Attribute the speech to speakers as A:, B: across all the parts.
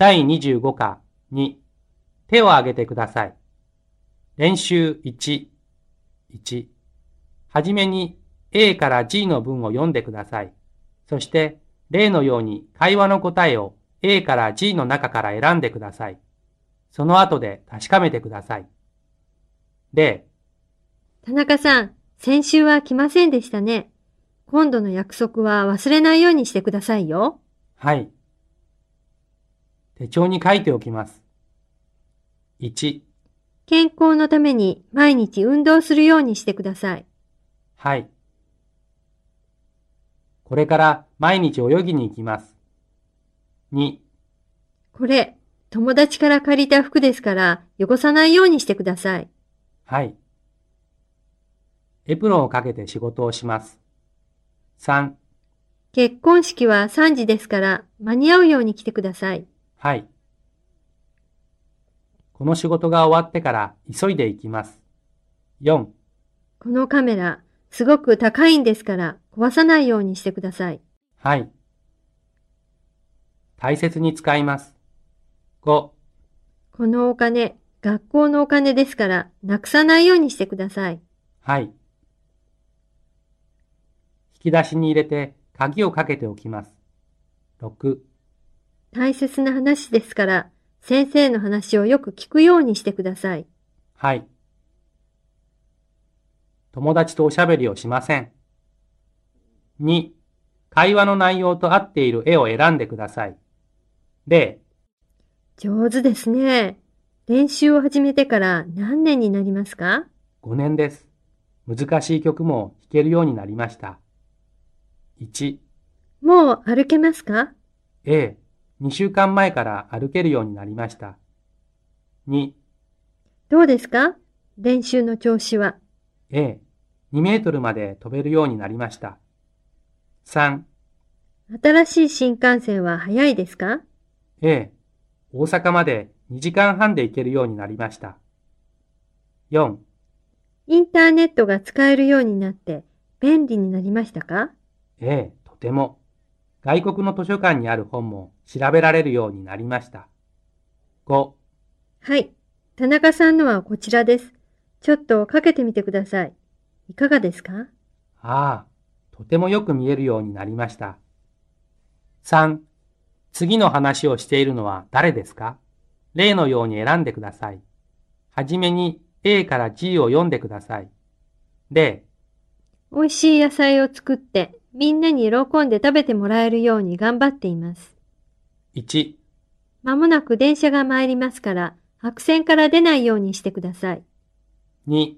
A: 第25課2手を挙げてください。練習1、1はじめに A から G の文を読んでください。そして例のように会話の答えを A から G の中から選んでください。その後で確かめてください。例、
B: 田中さん、先週は来ませんでしたね。今度の約束は忘れないようにしてくださいよ。
A: はい。手帳に書いておきます。1、
B: 健康のために毎日運動するようにしてください。
A: はい。これから毎日泳ぎに行きます。2、
B: これ、友達から借りた服ですから、汚さないようにしてください。
A: はい。エプロンをかけて仕事をします。3、
B: 結婚式は3時ですから、間に合うように来てください。
A: はい。この仕事が終わってから急いで行きます。4、
B: このカメラ、すごく高いんですから、壊さないようにしてください。
A: はい。大切に使います。5、
B: このお金、学校のお金ですから、なくさないようにしてください。
A: はい。引き出しに入れて鍵をかけておきます。6、
B: 大切な話ですから、先生の話をよく聞くようにしてください。
A: はい。友達とおしゃべりをしません。2、会話の内容と合っている絵を選んでください。例、
B: 上手ですね。練習を始めてから何年になりますか
A: ？5年です。難しい曲も弾けるようになりました。1、
B: もう歩けますか
A: ？A、2週間前から歩けるようになりました。2、
B: どうですか？練習の調子は。
A: A、2メートルまで飛べるようになりました。3、
B: 新しい新幹線は早いですか
A: ？A、大阪まで2時間半で行けるようになりました。4、
B: インターネットが使えるようになって便利になりましたか
A: ？A、とても。外国の図書館にある本も調べられるようになりました。5、
B: はい。田中さんのはこちらです。ちょっとかけてみてください。いかがですか？
A: ああ、とてもよく見えるようになりました。3、次の話をしているのは誰ですか？例のように選んでください。はじめに A から G を読んでください。例、
B: 美味しい野菜を作ってみんなに喜んで食べてもらえるように頑張っています。
A: 1、
B: まもなく電車が参りますから白線から出ないようにしてください。
A: 2、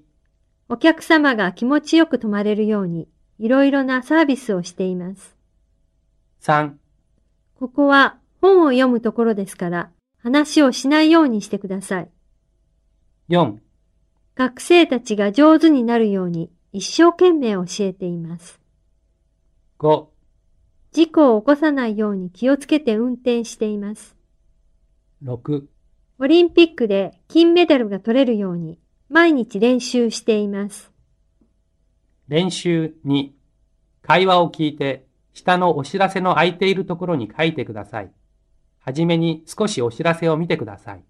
B: お客様が気持ちよく泊まれるようにいろいろなサービスをしています。
A: 3、
B: ここは本を読むところですから話をしないようにしてください。
A: 4、
B: 学生たちが上手になるように一生懸命教えています。
A: 5、
B: 事故を起こさないように気をつけて運転しています。
A: 6、
B: オリンピックで金メダルが取れるように毎日練習しています。
A: 練習2、会話を聞いて下のお知らせの空いているところに書いてください。はじめに少しお知らせを見てください。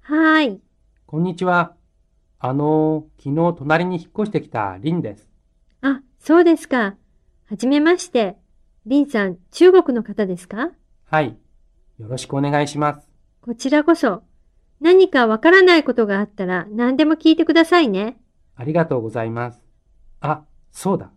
B: はーい。
A: こんにちは。あのー、昨日隣に引っ越してきたリンです。
B: あ、そうですか。はじめまして。リンさん、中国の方ですか？
A: はい。よろしくお願いします。
B: こちらこそ。何かわからないことがあったら何でも聞いてくださいね。
A: ありがとうございます。あ、そうだ。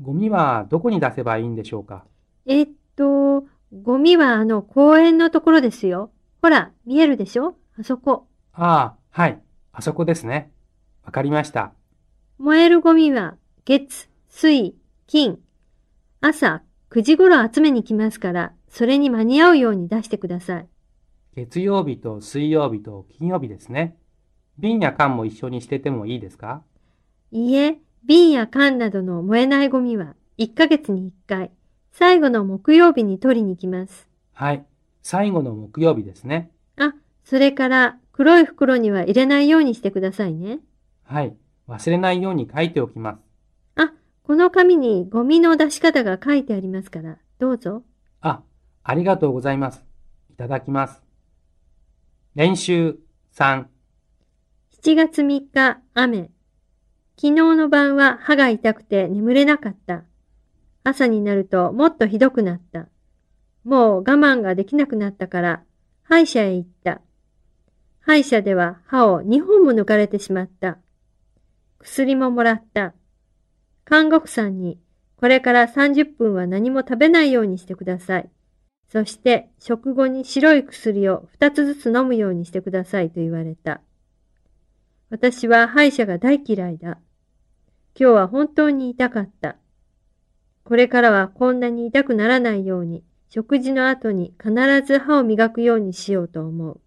A: ゴミはどこに出せばいいんでしょうか？
B: えっと、ゴミはあの公園のところですよ。ほら、見えるでしょ？あそこ。
A: ああ、はい。あそこですね。わかりました。
B: 燃えるゴミは月、水、金。朝9時頃集めに来ますから、それに間に合うように出してください。
A: 月曜日と水曜日と金曜日ですね。瓶や缶も一緒に捨ててもいいですか？
B: いいえ、瓶や缶などの燃えないゴミは1ヶ月に1回、最後の木曜日に取りに来ます。
A: はい。最後の木曜日ですね。
B: あ、それから黒い袋には入れないようにしてくださいね。
A: はい。忘れないように書いておきます。
B: あ、この紙にゴミの出し方が書いてありますから、どうぞ。
A: あ、ありがとうございます。いただきます。練習3、
B: 7月3日、雨。昨日の晩は歯が痛くて眠れなかった。朝になるともっとひどくなった。もう我慢ができなくなったから、歯医者へ行った。歯医者では歯を2本も抜かれてしまった。薬ももらった。看護婦さんに、これから30分は何も食べないようにしてください。そして食後に白い薬を2つずつ飲むようにしてくださいと言われた。私は歯医者が大嫌いだ。今日は本当に痛かった。これからはこんなに痛くならないように、食事の後に必ず歯を磨くようにしようと思う。